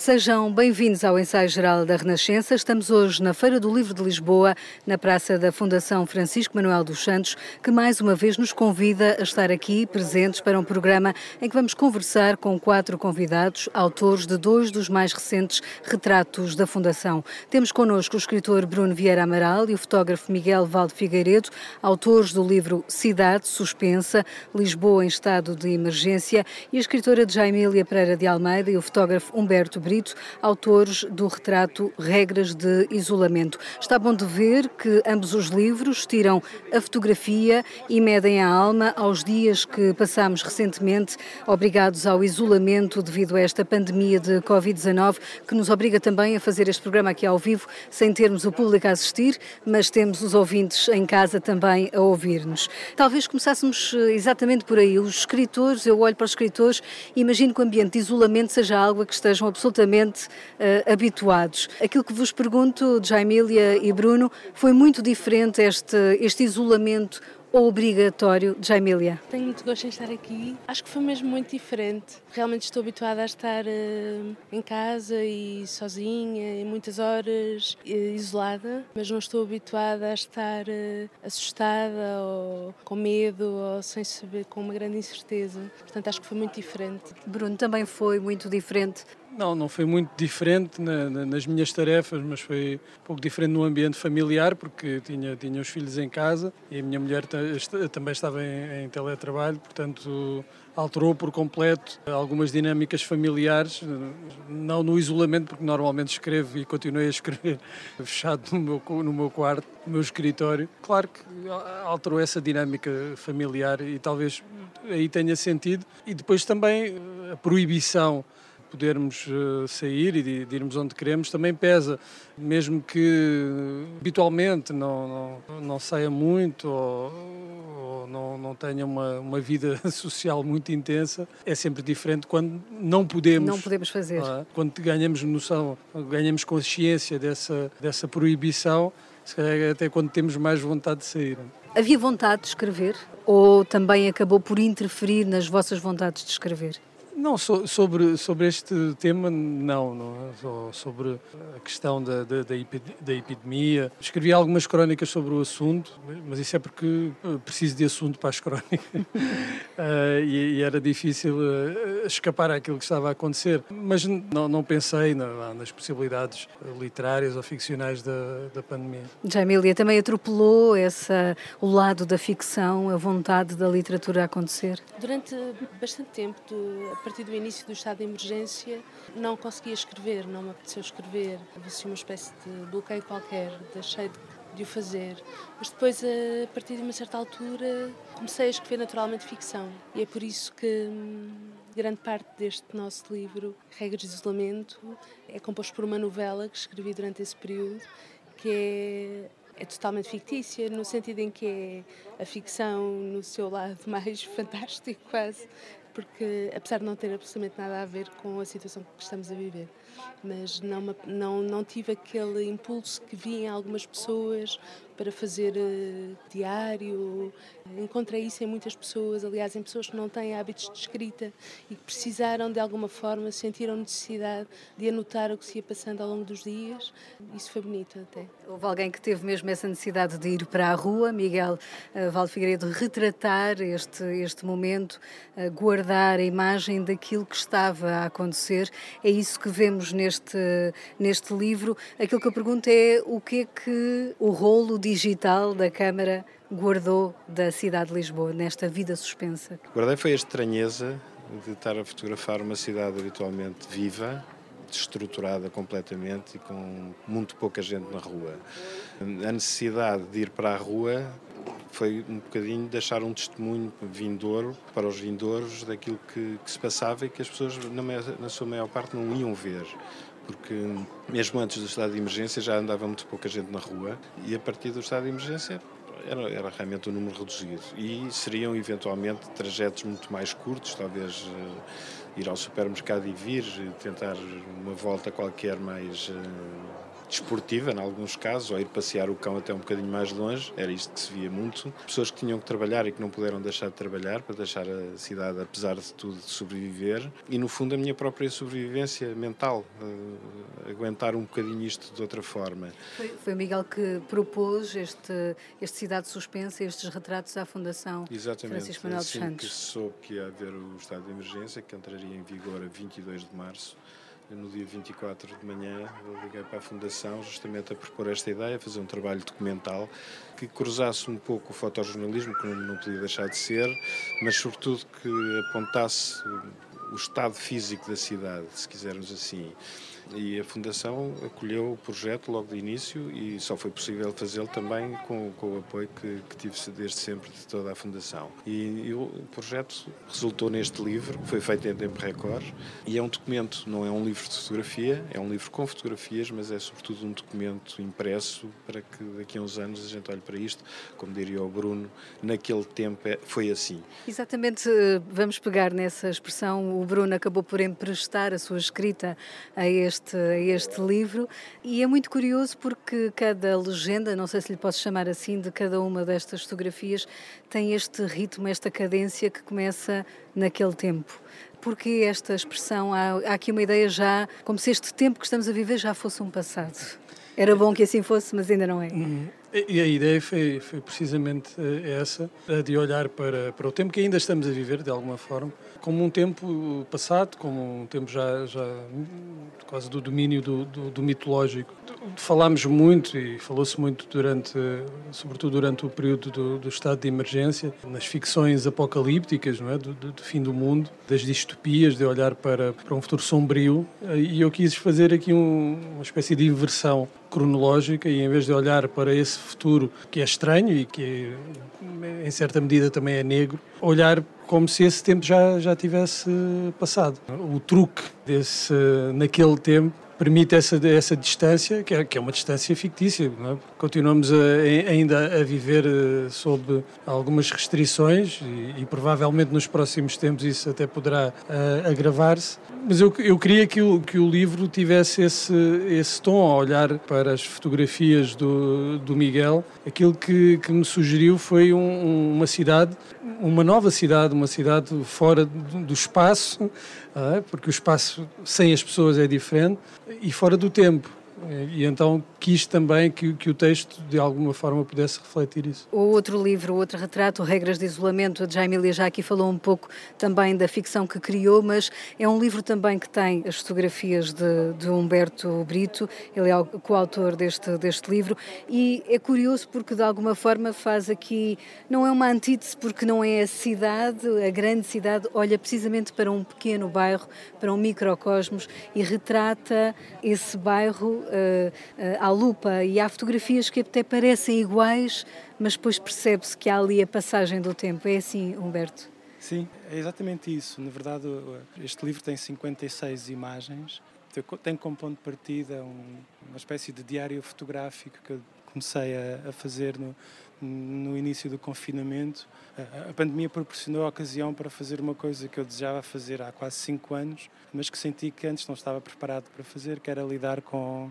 Sejam bem-vindos ao Ensaio Geral da Renascença. Estamos hoje na Feira do Livro de Lisboa, na Praça da Fundação Francisco Manuel dos Santos, que mais uma vez nos convida a estar aqui presentes para um programa em que vamos conversar com quatro convidados, autores de dois dos mais recentes retratos da Fundação. Temos connosco o escritor Bruno Vieira Amaral e o fotógrafo Miguel Valde Figueiredo, autores do livro Cidade Suspensa, Lisboa em Estado de Emergência, e a escritora Jaimília Pereira de Almeida e o fotógrafo Humberto Brito, autores do retrato Regras de Isolamento. Está bom de ver que ambos os livros tiram a fotografia e medem a alma aos dias que passamos recentemente, obrigados ao isolamento devido a esta pandemia de Covid-19, que nos obriga também a fazer este programa aqui ao vivo, sem termos o público a assistir, mas temos os ouvintes em casa também a ouvir-nos. Talvez começássemos eh, exatamente por aí. Os escritores, eu olho para os escritores imagino que o ambiente de isolamento seja algo a que estejam absolutamente absolutamente uh, habituados. Aquilo que vos pergunto, Jaimília e Bruno, foi muito diferente este, este isolamento obrigatório Jaimília? Tenho muito gosto em estar aqui. Acho que foi mesmo muito diferente. Realmente estou habituada a estar uh, em casa e sozinha, e muitas horas uh, isolada, mas não estou habituada a estar uh, assustada ou com medo ou sem saber, com uma grande incerteza. Portanto, acho que foi muito diferente. Bruno, também foi muito diferente não, não foi muito diferente na, na, nas minhas tarefas, mas foi um pouco diferente no ambiente familiar, porque tinha, tinha os filhos em casa e a minha mulher também estava em, em teletrabalho, portanto alterou por completo algumas dinâmicas familiares, não no isolamento, porque normalmente escrevo e continuei a escrever fechado no meu, no meu quarto, no meu escritório. Claro que alterou essa dinâmica familiar e talvez aí tenha sentido. E depois também a proibição podermos eh, sair e de, de, irmos onde queremos também pesa. Mesmo que habitualmente não, não, não saia muito ou, ou não, não tenha uma, uma vida social muito intensa, é sempre diferente quando não podemos. Não podemos fazer. É? Quando ganhamos noção, ganhamos consciência dessa, dessa proibição, se calhar até quando temos mais vontade de sair. Havia vontade de escrever ou também acabou por interferir nas vossas vontades de escrever? Não, so, sobre, sobre este tema, não, não. É? Sobre a questão da, da, da, epidemia. Escrevi algumas crónicas sobre o assunto, mas isso é porque preciso de assunto para as crónicas. uh, e, e, era difícil uh, escapar àquilo que estava a acontecer. Mas não, não pensei na, nas possibilidades literárias ou ficcionais da, da pandemia. Já Emília também atropelou essa, o lado da ficção, a vontade da literatura a acontecer? Durante bastante tempo, a partir do início do estado de emergência, não conseguia escrever, não me apeteceu escrever. Havia uma espécie de bloqueio qualquer, deixei de, de o fazer. Mas depois, a partir de uma certa altura, comecei a escrever naturalmente ficção. E é por isso que hum, grande parte deste nosso livro, Regras de Isolamento, é composto por uma novela que escrevi durante esse período, que é é totalmente fictícia, no sentido em que é a ficção no seu lado mais fantástico, quase, porque apesar de não ter absolutamente nada a ver com a situação que estamos a viver, mas não, não, não tive aquele impulso que vi em algumas pessoas para fazer uh, diário. Encontrei isso em muitas pessoas, aliás, em pessoas que não têm hábitos de escrita e que precisaram de alguma forma, sentiram necessidade de anotar o que se ia passando ao longo dos dias. Isso foi bonito até. Houve alguém que teve mesmo essa necessidade de ir para a rua, Miguel uh, Valde Figueiredo, retratar este, este momento, uh, guardar a imagem daquilo que estava a acontecer. É isso que vemos neste, neste livro. Aquilo que eu pergunto é o que é que o rolo de digital da Câmara guardou da cidade de Lisboa nesta vida suspensa? Guardei foi a estranheza de estar a fotografar uma cidade habitualmente viva, destruturada completamente e com muito pouca gente na rua. A necessidade de ir para a rua foi um bocadinho deixar um testemunho vindouro para os vindouros daquilo que, que se passava e que as pessoas, na, na sua maior parte, não iam ver porque mesmo antes do estado de emergência já andava muito pouca gente na rua e a partir do estado de emergência era, era realmente um número reduzido. E seriam eventualmente trajetos muito mais curtos, talvez uh, ir ao supermercado e vir, tentar uma volta qualquer mais uh, desportiva, em alguns casos, ou ir passear o cão até um bocadinho mais longe, era isto que se via muito. Pessoas que tinham que trabalhar e que não puderam deixar de trabalhar para deixar a cidade, apesar de tudo, sobreviver. E, no fundo, a minha própria sobrevivência mental, uh, aguentar um bocadinho isto de outra forma. Foi, foi o Miguel que propôs este, este Cidade Suspensa, estes retratos à Fundação Exatamente. Francisco Manuel dos assim Santos. que soube que ia haver o estado de emergência, que entraria em vigor a 22 de março, no dia 24 de manhã, eu liguei para a Fundação justamente a propor esta ideia, fazer um trabalho documental que cruzasse um pouco o fotojornalismo, que não, podia deixar de ser, mas sobretudo que apontasse o estado físico da cidade, se quisermos assim. E a Fundação acolheu o projeto logo de início e só foi possível fazê-lo também com, com, o apoio que, que, tive desde sempre de toda a Fundação. E, e, o projeto resultou neste livro, que foi feito em tempo recorde, e é um documento, não é um livro de fotografia, é um livro com fotografias, mas é sobretudo um documento impresso para que daqui a uns anos a gente olhe para isto, como diria o Bruno, naquele tempo é, foi assim. Exatamente, eh, vamos pegar nessa expressão, o Bruno acabou por emprestar a sua escrita a este este, este livro e é muito curioso porque cada legenda, não sei se lhe posso chamar assim, de cada uma destas fotografias tem este ritmo, esta cadência que começa naquele tempo. Porque esta expressão, há, há aqui uma ideia já, como se este tempo que estamos a viver já fosse um passado. Era bom que assim fosse, mas ainda não é. Uhum. E a ideia foi, foi precisamente eh, essa, de olhar para, para o tempo que ainda estamos a viver, de alguma forma, como um tempo passado, como um tempo já, já quase do domínio do, do, do mitológico. Falámos muito e falou-se muito durante, sobretudo durante o período do, do, estado de emergência, nas ficções apocalípticas, não é, do, do, fim do mundo, das distopias, de olhar para, para um futuro sombrio. E eu quis fazer aqui um, uma espécie de inversão cronológica e em vez de olhar para esse futuro que é estranho e que em certa medida também é negro, olhar como se esse tempo já, já tivesse passado. O truque desse, naquele tempo permite essa, essa distância, que é, que é uma distância fictícia. É? Continuamos a, ainda a viver eh, sob algumas restrições e, e, provavelmente nos próximos tempos isso até poderá uh, agravar-se. Mas eu, eu queria que o, que o livro tivesse esse, esse tom a olhar para as fotografias do, do Miguel. Aquilo que, que me sugeriu foi um, uma cidade, uma nova cidade, uma cidade fora do, espaço? Porque o espaço sem as pessoas é diferente, e fora do tempo. E então quis também que, que o texto de alguma forma pudesse refletir isso. O outro livro, o outro retrato, Regras de Isolamento, a Jaime já aqui falou um pouco também da ficção que criou, mas é um livro também que tem as fotografias de, de Humberto Brito, ele é o coautor deste, deste livro, e é curioso porque de alguma forma faz aqui, não é uma antítese porque não é a cidade, a grande cidade, olha precisamente para um pequeno bairro, para um microcosmos e retrata esse bairro à lupa e há fotografias que até parecem iguais, mas depois percebe-se que há ali a passagem do tempo. É assim, Humberto? Sim, é exatamente isso. Na verdade, este livro tem 56 imagens. Tem como ponto de partida uma espécie de diário fotográfico que eu comecei a, fazer no, no início do confinamento. A pandemia proporcionou a ocasião para fazer uma coisa que eu desejava fazer há quase cinco anos, mas que senti que antes não estava preparado para fazer, que era lidar com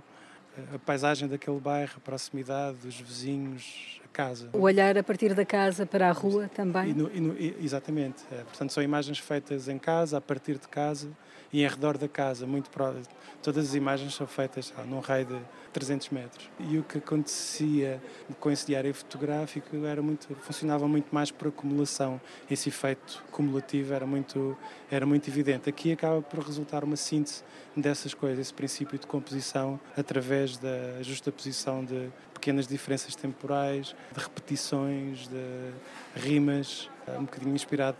a paisagem daquele bairro, a proximidade dos vizinhos, a casa. O olhar a partir da casa para a rua também? E no, e no, exatamente. É, portanto, são imagens feitas em casa, a partir de casa e em redor da casa, muito próximo. Todas as imagens são feitas ah, num raio de 300 metros. E o que acontecia com esse diário fotográfico era muito, funcionava muito mais por acumulação. Esse efeito cumulativo era muito, era muito evidente. Aqui acaba por resultar uma síntese dessas coisas, esse princípio de composição através da justaposição de pequenas diferenças temporais, de repetições, de rimas, um bocadinho inspirado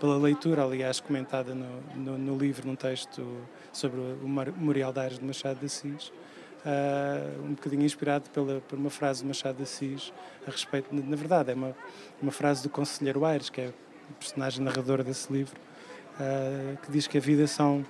pela leitura, aliás, comentada no, no, no livro, num texto sobre o Memorial de Aires de Machado de Assis, uh, um bocadinho inspirado pela, por uma frase de Machado de Assis a respeito, na verdade, é uma, uma frase do Conselheiro Aires, que é o personagem narrador desse livro, uh, que diz que a vida são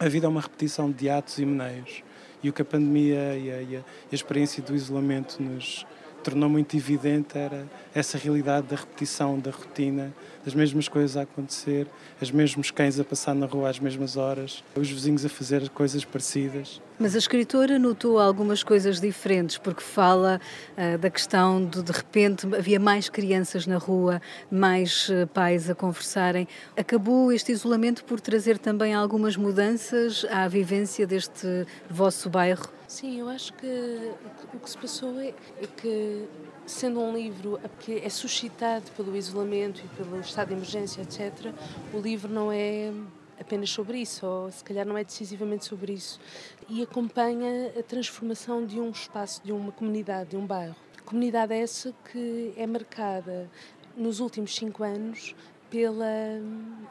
a vida é uma repetição de atos e meneios e o que a pandemia e a, e a experiência do isolamento nos tornou muito evidente era essa realidade da repetição, da rotina, das mesmas coisas a acontecer, os mesmos cães a passar na rua às mesmas horas, os vizinhos a fazer coisas parecidas. Mas a escritora notou algumas coisas diferentes, porque fala uh, da questão de, de repente, havia mais crianças na rua, mais uh, pais a conversarem. Acabou este isolamento por trazer também algumas mudanças à vivência deste vosso bairro? Sim, eu acho que o que se passou é, é que sendo um livro que é suscitado pelo isolamento e pelo estado de emergência, etc., o livro não é apenas sobre isso, ou se calhar não é decisivamente sobre isso, e acompanha a transformação de um espaço, de uma comunidade, de um bairro. Comunidade essa que é marcada nos últimos cinco anos pela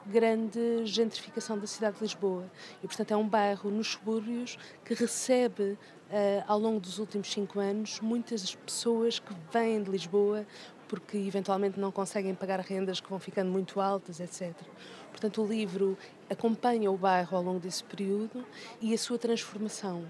grande gentrificação da cidade de Lisboa. E, portanto, é um bairro nos subúrbios que recebe, uh, ao longo dos últimos cinco anos, muitas pessoas que vêm de Lisboa porque eventualmente não conseguem pagar rendas que vão ficando muito altas, etc. Portanto, o livro acompanha o bairro ao longo desse período e a sua transformação,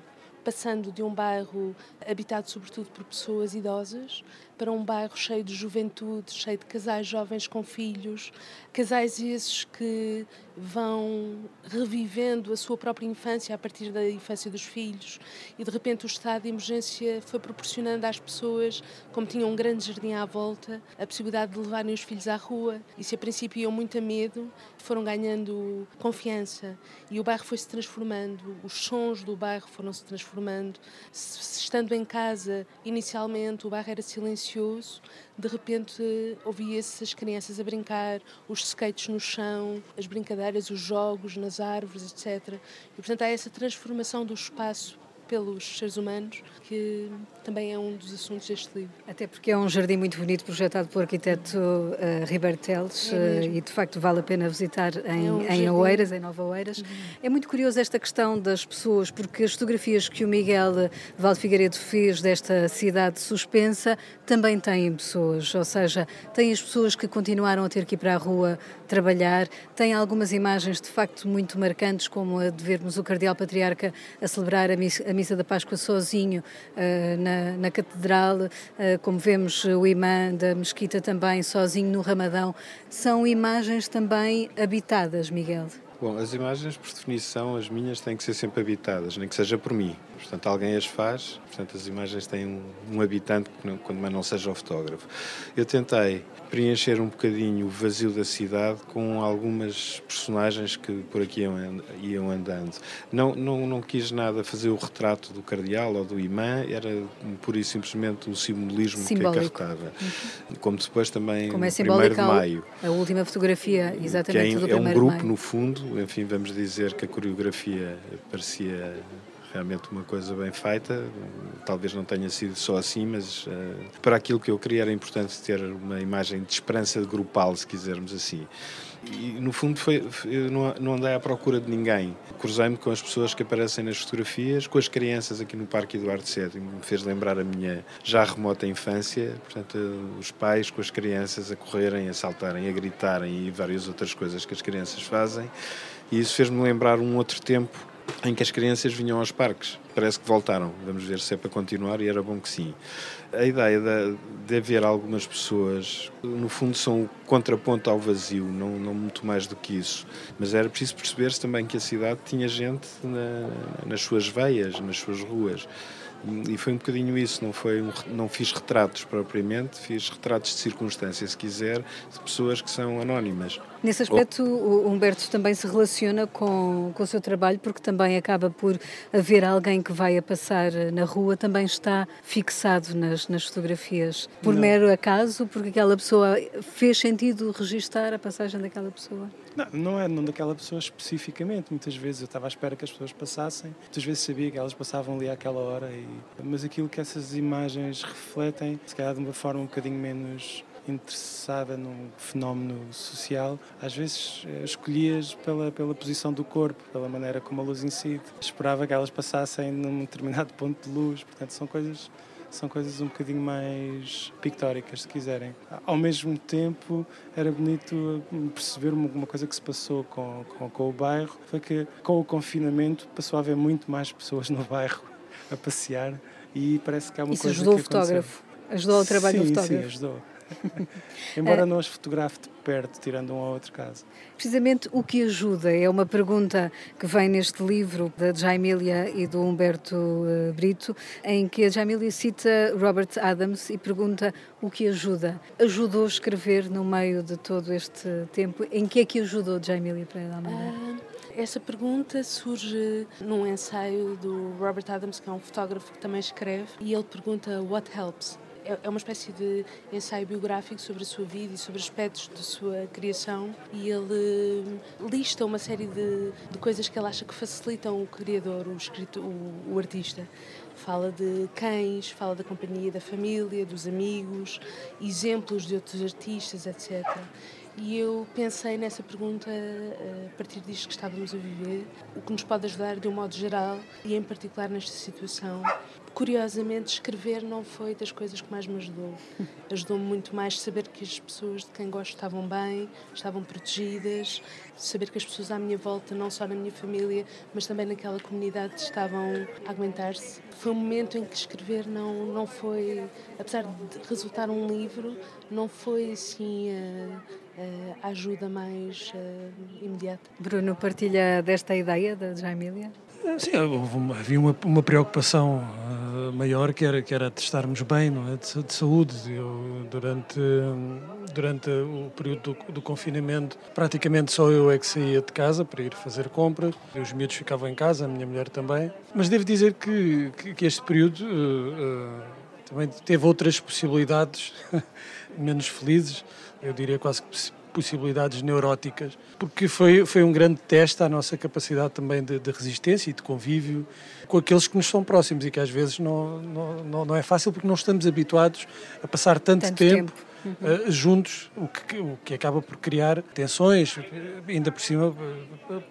passando de um bairro habitado sobretudo por pessoas idosas para um bairro cheio de juventude, cheio de casais jovens com filhos, casais esses que vão revivendo a sua própria infância a partir da infância dos filhos e de repente o estado de emergência foi proporcionando às pessoas, como tinham um grande jardim à volta, a possibilidade de levarem os filhos à rua e se a princípio iam muito a medo, foram ganhando confiança. E o bairro foi-se transformando, os sons do bairro foram-se transformando, estando em casa inicialmente o bairro era silencioso de repente ouvia-se as crianças a brincar, os skates no chão, as brincadeiras, os jogos nas árvores, etc. E portanto há essa transformação do espaço pelos seres humanos, que também é um dos assuntos deste livro. Até porque é um jardim muito bonito projetado pelo arquiteto uh, Ribeiro Teles é uh, e de facto vale a pena visitar em, é um em Oeiras, em Nova Oeiras. Uhum. É muito curioso esta questão das pessoas, porque as fotografias que o Miguel Valde Figueiredo fez desta cidade suspensa também têm pessoas, ou seja, tem as pessoas que continuaram a ter que ir para a rua trabalhar, tem algumas imagens de facto muito marcantes, como a de vermos o Cardeal Patriarca a celebrar a missa, missa da Páscoa sozinho uh, na, na, Catedral, uh, como vemos o imã da Mesquita também sozinho no Ramadão. São imagens também habitadas, Miguel. Bom, as imagens, por definição, as minhas têm que ser sempre habitadas, nem que seja por mim. Portanto, alguém as faz, portanto, as imagens têm um, um habitante, quando mais não seja o fotógrafo. Eu tentei preencher um bocadinho o vazio da cidade com algumas personagens que por aqui iam, iam andando. Não, não, não quis nada fazer o retrato do cardeal ou do imã, era pura e simplesmente o simbolismo Simbólico. que acarretava. Uhum. Como depois também Como é 1 de maio. A última fotografia, exatamente, que é, é um grupo, no fundo, enfim, vamos dizer que a coreografia parecia realmente uma coisa bem feita. Talvez não tenha sido só assim, mas uh, para aquilo que eu queria era importante ter uma imagem de esperança grupal, se quisermos assim. E no fundo foi, não, não andei à procura de ninguém. Cruzei-me com as pessoas que aparecem nas fotografias, com as crianças aqui no Parque Eduardo VII, me fez lembrar a minha já remota infância. Portanto, os pais com as crianças a correrem, a saltarem, a gritarem e várias outras coisas que as crianças fazem. E isso fez-me lembrar um outro tempo em que as crianças vinham aos parques. Parece que voltaram. Vamos ver se é para continuar e era bom que sim. A ideia de, de haver algumas pessoas, no fundo, são o contraponto ao vazio, não, não muito mais do que isso. Mas era preciso perceber-se também que a cidade tinha gente na, nas suas veias, nas suas ruas. E foi um bocadinho isso, não, foi um, não fiz retratos propriamente, fiz retratos de circunstância, se quiser, de pessoas que são anónimas. Nesse aspecto, oh. o Humberto também se relaciona com, com o seu trabalho, porque também acaba por haver alguém que vai a passar na rua, também está fixado nas, nas fotografias, por não. mero acaso, porque aquela pessoa fez sentido registar a passagem daquela pessoa? Não, não é não daquela pessoa especificamente. Muitas vezes eu estava à espera que as pessoas passassem, muitas vezes sabia que elas passavam ali àquela hora, e... mas aquilo que essas imagens refletem, se calhar de uma forma um bocadinho menos interessada num fenómeno social, às vezes eh, escolhias pela, pela posição do corpo, pela maneira como a luz incide. Esperava que elas passassem num determinado ponto de luz, portanto são coisas são coisas um bocadinho mais pictóricas, se quiserem. Ao mesmo tempo, era bonito perceber uma coisa que se passou com, com, com, o bairro, foi que com o confinamento passou a haver muito mais pessoas no bairro a passear e parece que há uma Isso coisa ajudou que o fotógrafo? Ajudou ao trabalho sim, do fotógrafo? Sim, ajudou Embora não as fotografe de perto, tirando um ou outro caso. Precisamente o que ajuda é uma pergunta que vem neste livro da Jaimília e do Humberto uh, Brito, em que a Jaimília cita Robert Adams e pergunta o que ajuda. Ajudou a escrever no meio de todo este tempo? Em que é que ajudou Jaimília para Almeida? Uh... Essa pergunta surge num ensaio do Robert Adams, que é um fotógrafo que também escreve, e ele pergunta What helps? É, é uma espécie de ensaio biográfico sobre a sua vida e sobre aspectos da sua criação e ele lista uma série de, de coisas que ele acha que facilitam o criador, o, escrito, o, o artista. Fala de cães, fala da companhia da família, dos amigos, exemplos de outros artistas, etc. E eu pensei nessa pergunta eh, a partir disto que estávamos a viver, o que nos pode ajudar de um modo geral e em particular nesta situação. Curiosamente, escrever não foi das coisas que mais me ajudou. Ajudou-me muito mais saber que as pessoas de quem gosto estavam bem, estavam protegidas, saber que as pessoas à minha volta, não só na minha família, mas também naquela comunidade, estavam a aguentar-se. Foi um momento em que escrever não, não foi, apesar de resultar um livro, não foi assim. Uh, ajuda mais uh, imediata. Bruno, partilha desta ideia da Jamília? Sim, uma, havia uma, uma preocupação uh, maior que era, que era de estarmos bem, não é? de, de saúde. Eu, durante, durante o período do, do, confinamento, praticamente só eu é que saía de casa para ir fazer compras. Os miúdos ficavam em casa, a minha mulher também. Mas devo dizer que, que, que este período uh, também teve outras possibilidades menos felizes eu diria quase que possibilidades neuróticas, porque foi, foi um grande teste à nossa capacidade também de, de, resistência e de convívio com aqueles que nos são próximos e que às vezes não, não, não é fácil porque não estamos habituados a passar tanto, tanto tempo. tempo. Uhum. Uh, juntos, o que, o que acaba por criar tensões, ainda por cima,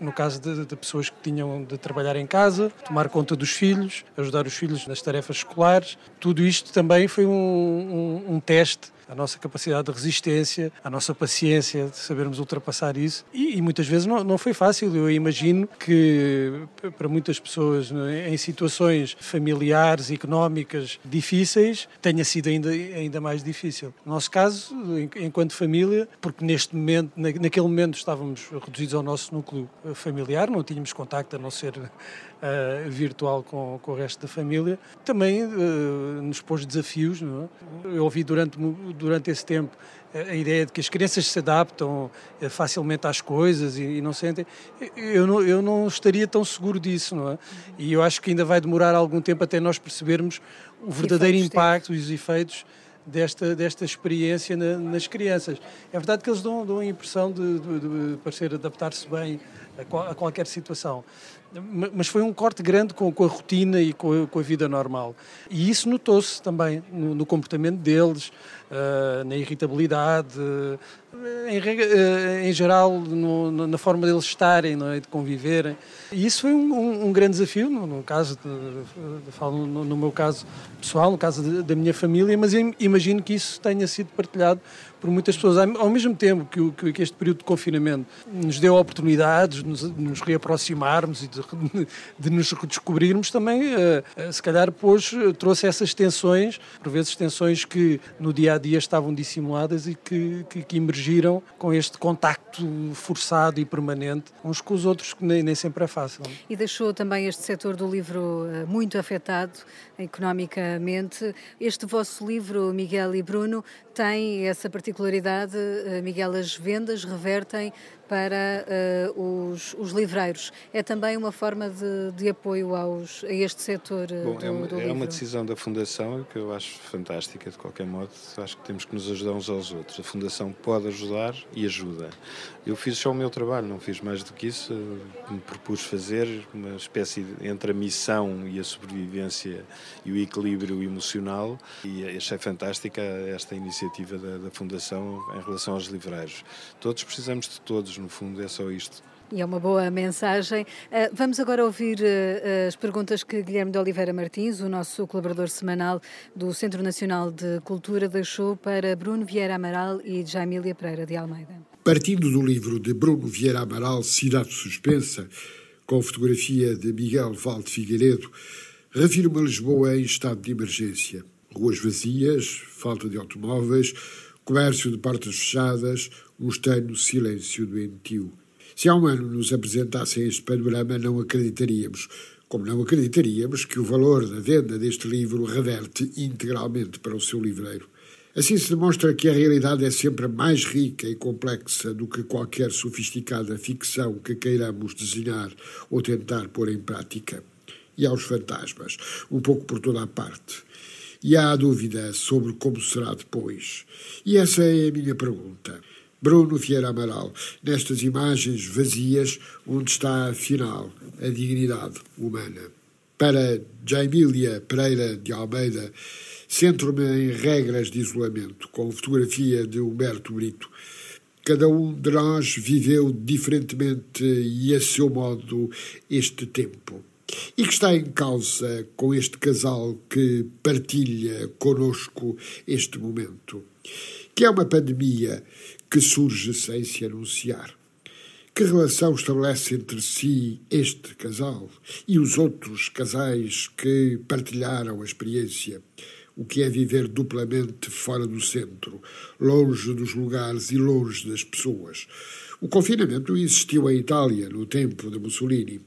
no caso de, de, pessoas que tinham de trabalhar em casa, tomar conta dos filhos, ajudar os filhos nas tarefas escolares, tudo isto também foi um, um, um teste a nossa capacidade de resistência, a nossa paciência de sabermos ultrapassar isso. E, e muitas vezes não, não foi fácil. Eu imagino que para muitas pessoas é, em situações familiares, económicas difíceis, tenha sido ainda, ainda mais difícil. No nosso caso, enquanto família, porque neste momento, naquele momento estávamos reduzidos ao nosso núcleo familiar, não tínhamos contacto a não ser uh, virtual com, com o resto da família, também uh, nos pôs desafios. É? Eu ouvi durante, durante esse tempo a ideia de que as crianças se adaptam eh, facilmente às coisas e, e não sentem. Eu não, eu não estaria tão seguro disso, não é? E eu acho que ainda vai demorar algum tempo até nós percebermos o verdadeiro impacto e os efeitos desta, desta experiência na, nas crianças. É verdade que eles dão, dão a impressão de, de, de parecer adaptar-se bem a, qual, a, qualquer situação, mas foi um corte grande com, com a rotina e com a, com a, vida normal. E isso notou-se também no, no, comportamento deles, uh, na irritabilidade, uh, em, uh, em, geral no, na forma deles estarem, é? de conviverem. E isso foi um, um, um grande desafio, no, no caso, de, de, falo no, no, meu caso pessoal, no caso de, da minha família, mas imagino que isso tenha sido partilhado por muitas pessoas. Ao mesmo tempo que, que este período de confinamento nos deu oportunidades de nos, de nos reaproximarmos e de, de, nos redescobrirmos, também, uh, se calhar, depois trouxe essas tensões, por vezes tensões que no dia a dia estavam dissimuladas e que, que, que emergiram com este contacto forçado e permanente uns com os outros, que nem, nem sempre é fácil. E deixou também este setor do livro eh, muito afetado economicamente. Este vosso livro, Miguel e Bruno, tem essa particularidade, eh, Miguel, as vendas revertem para uh, os, os, livreiros. É também uma forma de, de apoio aos, a este setor eh, Bom, do, é, uma, do é uma decisão da Fundação que eu acho fantástica, de qualquer modo. Acho que temos que nos ajudar uns aos outros. A Fundação pode ajudar e ajuda. Eu fiz só o meu trabalho, não fiz mais do que isso. Me propus fazer uma espécie de, entre a missão e a sobrevivência e o equilíbrio emocional e achei fantástica esta iniciativa da, da Fundação em relação aos livreiros. Todos precisamos de todos, no fundo é só isto. E é uma boa mensagem. Uh, vamos agora ouvir uh, as perguntas que Guilherme de Oliveira Martins, o nosso colaborador semanal do Centro Nacional de Cultura, deixou para Bruno Vieira Amaral e Jamília Pereira de Almeida. Partindo do livro de Bruno Vieira Amaral, Cidade Suspensa, com fotografia de Miguel Valde Figueiredo, refirma Lisboa em estado de emergência. Ruas vazias, falta de automóveis, comércio de portas fechadas, um estranho silêncio doentio. Se há um ano nos apresentassem este panorama, não acreditaríamos, como não acreditaríamos que o valor da venda deste livro reverte integralmente para o seu livreiro. Assim se demonstra que a realidade é sempre mais rica e complexa do que qualquer sofisticada ficção que queiramos desenhar ou tentar pôr em prática. E aos fantasmas, um pouco por toda a parte. E há a dúvida sobre como será depois. E essa é a minha pergunta. Bruno Vieira Amaral, nestas imagens vazias, onde está, afinal, a dignidade humana. Para Jaimília Pereira de Almeida, Centro-me em regras de isolamento, com fotografia de Humberto Brito. Cada um de nós viveu diferentemente e a seu modo este tempo. E que está em causa com este casal que partilha conosco este momento, que é uma pandemia que surge sem se anunciar. Que relação estabelece entre si este casal e os outros casais que partilharam a experiência? o que é viver duplamente fora do centro, longe dos lugares e longe das pessoas. O confinamento existiu em Itália no tempo de Mussolini.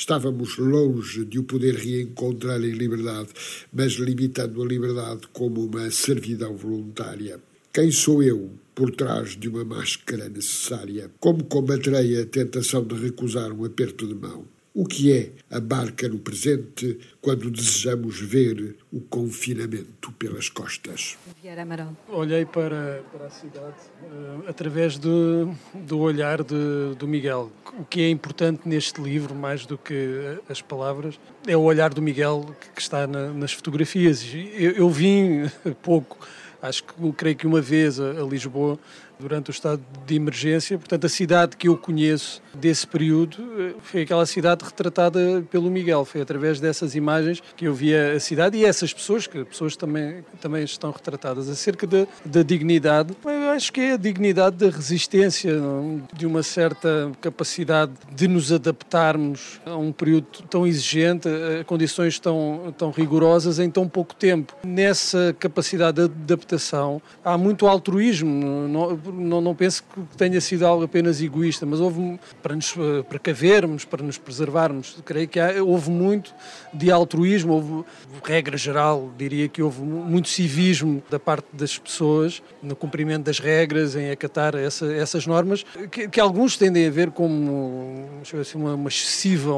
Estávamos longe de o poder reencontrar em liberdade, mas limitando a liberdade como uma servidão voluntária. Quem sou eu por trás de uma máscara necessária? Como combaterei a tentação de recusar um aperto de mão? O que é a barca no presente quando desejamos ver o confinamento pelas costas? Olhei para, para a cidade uh, através do, do olhar de, do Miguel. O que é importante neste livro, mais do que as palavras, é o olhar do Miguel que, que está na, nas fotografias. Eu, eu vim pouco, acho que creio que uma vez a, a Lisboa durante o estado de emergência. Portanto, a cidade que eu conheço desse período eh, foi aquela cidade retratada pelo Miguel. Foi através dessas imagens que eu via a cidade e essas pessoas, que pessoas também, também estão retratadas, acerca da, da dignidade. Eu acho que é a dignidade da resistência, de uma certa capacidade de nos adaptarmos a um período tão exigente, a condições tão, tão rigorosas em tão pouco tempo. Nessa capacidade de adaptação há muito altruísmo não, não penso que tenha sido algo apenas egoísta, mas houve para nos eh, precavermos, para nos preservarmos. Creio que há, houve muito de altruísmo, houve, regra geral, diria que houve muito civismo da parte das pessoas no cumprimento das regras, em acatar essa, essas normas, que, que, alguns tendem a ver como assim, uma, uma excessiva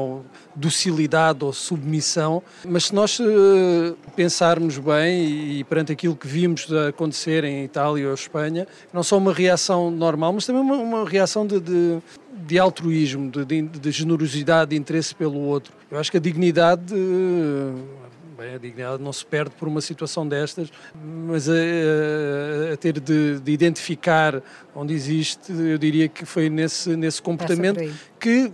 docilidade ou submissão, mas se nós uh, pensarmos bem e, e perante aquilo que vimos acontecer em Itália ou Espanha, não só uma reação normal, mas também uma, uma reação de, de, de altruísmo, de, de, de, generosidade, de interesse pelo outro. Eu acho que a dignidade. Bem, a dignidade não se perde por uma situação destas, mas a, a, a ter de, de, identificar onde existe, eu diria que foi nesse, nesse comportamento que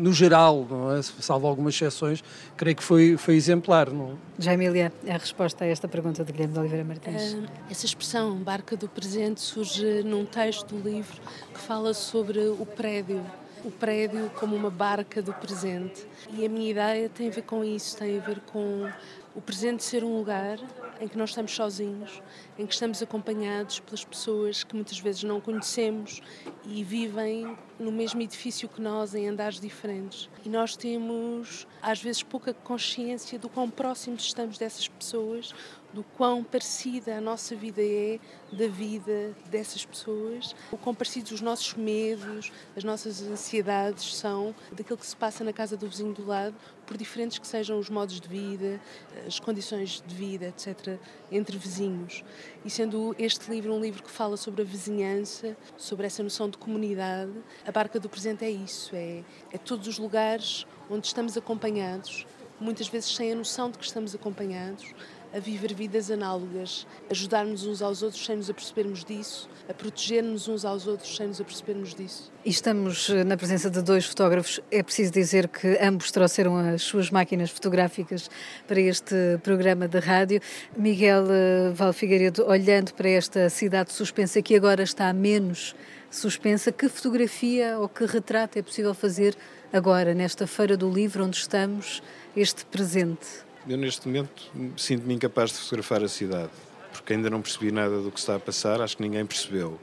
no geral, é? salvo algumas exceções, creio que foi, foi exemplar. Não? Já, Emília, a resposta a esta pergunta de Guilherme de Oliveira Martins. Uh, essa expressão, barca do presente, surge num texto do livro que fala sobre o prédio o prédio como uma barca do presente. E a minha ideia tem a ver com isso, tem a ver com o presente ser um lugar em que nós estamos sozinhos, em que estamos acompanhados pelas pessoas que muitas vezes não conhecemos e vivem no mesmo edifício que nós, em andares diferentes. E nós temos, às vezes, pouca consciência do quão próximos estamos dessas pessoas, do quão parecida a nossa vida é da vida dessas pessoas, o quão parecidos os nossos medos, as nossas ansiedades são daquilo que se passa na casa do vizinho do lado, por diferentes que sejam os modos de vida, as condições de vida, etc., entre vizinhos. E sendo este livro um livro que fala sobre a vizinhança, sobre essa noção de comunidade, a Barca do Presente é isso: é, é todos os lugares onde estamos acompanhados, muitas vezes sem a noção de que estamos acompanhados, a viver vidas análogas, ajudar-nos uns aos outros sem nos apercebermos disso, a proteger-nos uns aos outros sem nos apercebermos disso. E estamos eh, na presença de dois fotógrafos. É preciso dizer que ambos trouxeram as suas máquinas fotográficas para este programa de rádio. Miguel eh, Valfigueiredo, olhando para esta cidade suspensa que agora está menos suspensa, que fotografia ou que retrato é possível fazer agora, nesta Feira do Livro, onde estamos, este presente? Eu, neste momento, sinto-me incapaz de fotografar a cidade. porque ainda não percebi nada do que está a passar, acho que ninguém percebeu.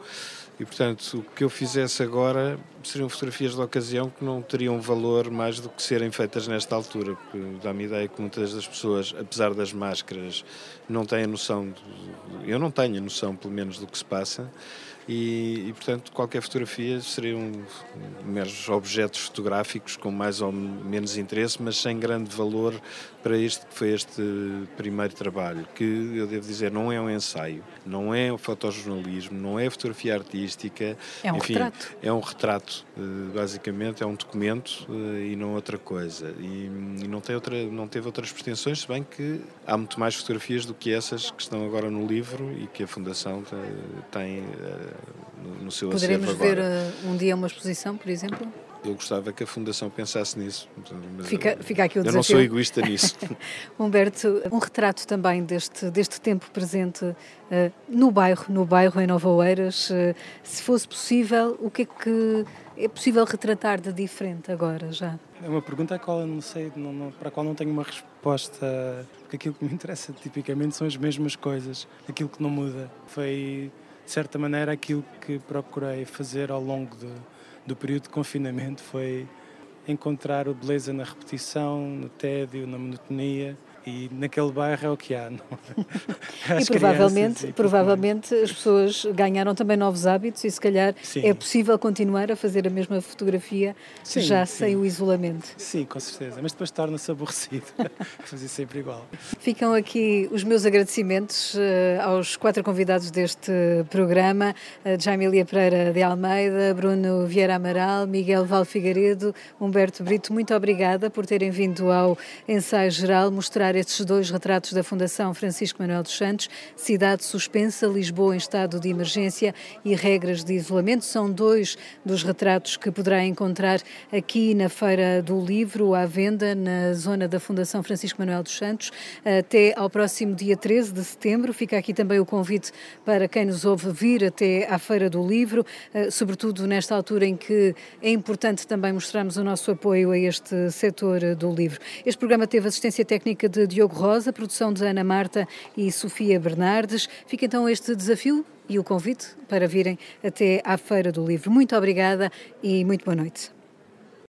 E, portanto, o que eu fizesse agora seriam fotografias de ocasião que não teriam valor mais do que serem feitas nesta altura, porque dá-me ideia que muitas das pessoas, apesar das máscaras, não têm a noção, eu não tenho a noção, pelo menos, do que se passa, e, e, portanto qualquer fotografia seriam meros objetos fotográficos com mais ou menos interesse, mas sem grande valor para este que foi este primeiro trabalho, que eu devo dizer não é um ensaio, não é um fotojornalismo, não é fotografia artística, é um enfim, retrato. É um retrato, eh, basicamente é um documento eh, e não outra coisa. E, e não, tem outra, não teve outras pretensões, se bem que há muito mais fotografias do que essas que estão agora no livro e que a Fundação tem eh, no seu Poderemos ver uh, um dia uma exposição, por exemplo? Eu gostava que a Fundação pensasse nisso. Fica, fica aqui o eu desafio. não sou egoísta nisso. Humberto, um retrato também deste, deste tempo presente uh, no bairro, no bairro em Nova Oeiras. Uh, se fosse possível, o que é que é possível retratar de diferente agora já? É uma pergunta a qual eu não sei, não, não, para a qual não tenho uma resposta, porque aquilo que me interessa tipicamente são as mesmas coisas, aquilo que não muda. Foi de certa maneira, aquilo que procurei fazer ao longo de, do período de confinamento foi encontrar a beleza na repetição, no tédio, na monotonia e naquele bairro é o que há. Não? E provavelmente, e provavelmente as pessoas ganharam também novos hábitos e se calhar sim. é possível continuar a fazer a mesma fotografia sim, já sim. sem o isolamento. Sim, com certeza, mas depois torna-se aborrecido fazer sempre igual. Ficam aqui os meus agradecimentos uh, aos quatro convidados deste programa, uh, Jaime Lia Pereira de Almeida, Bruno Vieira Amaral, Miguel Val Figueiredo, Humberto Brito, muito obrigada por terem vindo ao ensaio geral mostrar estes dois retratos da Fundação Francisco Manuel dos Santos, Cidade Suspensa, Lisboa em estado de emergência e regras de isolamento. São dois dos retratos que poderá encontrar aqui na Feira do Livro, à venda, na zona da Fundação Francisco Manuel dos Santos, até ao próximo dia 13 de setembro. Fica aqui também o convite para quem nos ouve vir até à Feira do Livro, eh, sobretudo nesta altura em que é importante também mostrarmos o nosso apoio a este setor do livro. Este programa teve assistência técnica Diogo Rosa, produção de Ana Marta e Sofia Bernardes. Fica então este desafio e o convite para virem até à Feira do Livro. Muito obrigada e muito boa noite.